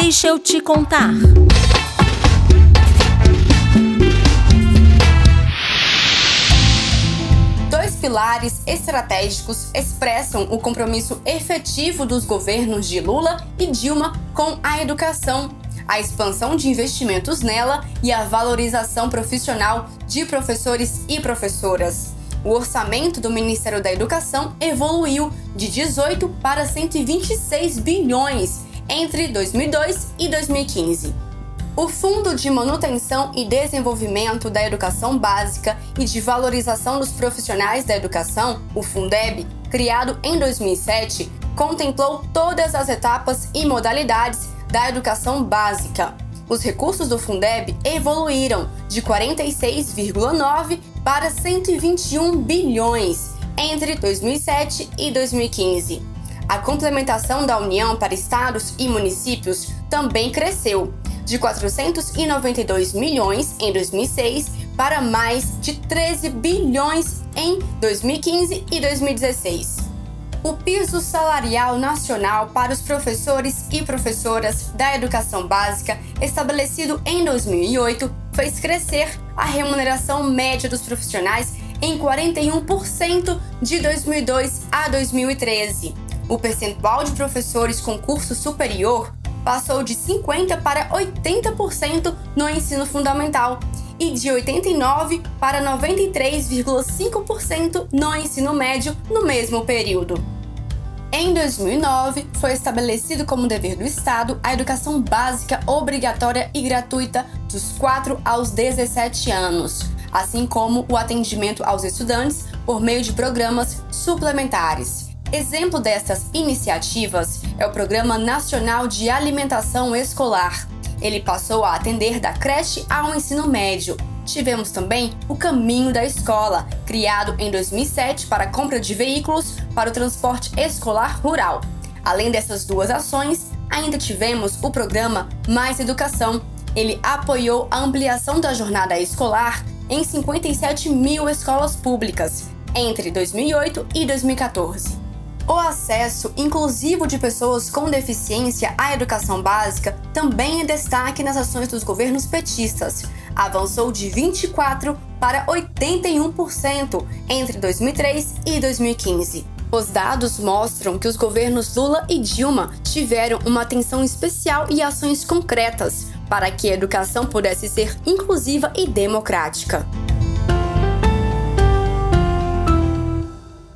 Deixa eu te contar. Dois pilares estratégicos expressam o compromisso efetivo dos governos de Lula e Dilma com a educação, a expansão de investimentos nela e a valorização profissional de professores e professoras. O orçamento do Ministério da Educação evoluiu de 18 para 126 bilhões entre 2002 e 2015. O Fundo de Manutenção e Desenvolvimento da Educação Básica e de Valorização dos Profissionais da Educação, o Fundeb, criado em 2007, contemplou todas as etapas e modalidades da educação básica. Os recursos do Fundeb evoluíram de 46,9 para 121 bilhões entre 2007 e 2015. A complementação da União para estados e municípios também cresceu, de 492 milhões em 2006 para mais de 13 bilhões em 2015 e 2016. O piso salarial nacional para os professores e professoras da educação básica, estabelecido em 2008, fez crescer a remuneração média dos profissionais em 41% de 2002 a 2013. O percentual de professores com curso superior passou de 50% para 80% no ensino fundamental e de 89% para 93,5% no ensino médio no mesmo período. Em 2009, foi estabelecido como dever do Estado a educação básica obrigatória e gratuita dos 4 aos 17 anos, assim como o atendimento aos estudantes por meio de programas suplementares. Exemplo destas iniciativas é o Programa Nacional de Alimentação Escolar. Ele passou a atender da creche ao ensino médio. Tivemos também o Caminho da Escola, criado em 2007 para compra de veículos para o transporte escolar rural. Além dessas duas ações, ainda tivemos o programa Mais Educação. Ele apoiou a ampliação da jornada escolar em 57 mil escolas públicas entre 2008 e 2014. O acesso inclusivo de pessoas com deficiência à educação básica também é destaque nas ações dos governos petistas. Avançou de 24% para 81% entre 2003 e 2015. Os dados mostram que os governos Lula e Dilma tiveram uma atenção especial e ações concretas para que a educação pudesse ser inclusiva e democrática.